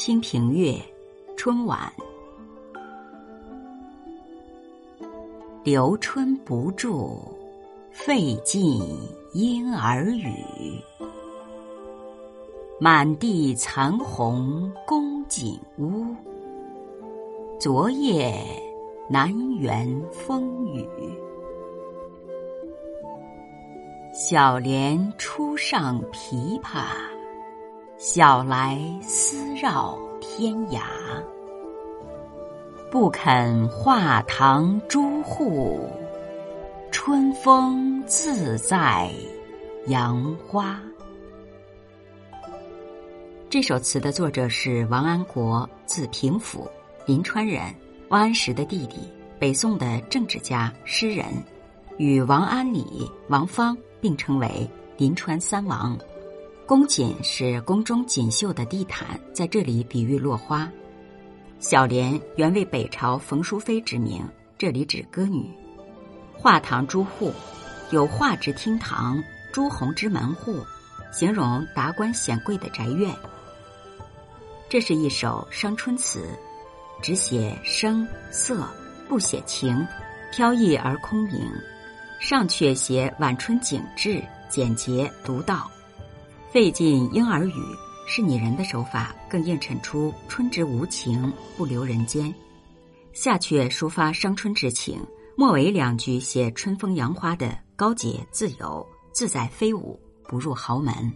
清平乐，春晚。留春不住，费尽莺儿语。满地残红宫锦屋，昨夜南园风雨。小莲初上琵琶，晓来丝绕天涯。不肯画堂朱户，春风自在杨花。这首词的作者是王安国，字平甫，临川人，王安石的弟弟，北宋的政治家、诗人，与王安礼、王芳并称为临川三王。宫锦是宫中锦绣的地毯，在这里比喻落花。小莲原为北朝冯淑妃之名，这里指歌女。画堂朱户，有画之厅堂，朱红之门户，形容达官显贵的宅院。这是一首伤春词，只写声色，不写情，飘逸而空灵。上阙写晚春景致，简洁独到。费尽莺儿语。是拟人的手法，更映衬出春之无情，不留人间。下阙抒发伤春之情，末尾两句写春风杨花的高洁自由、自在飞舞，不入豪门。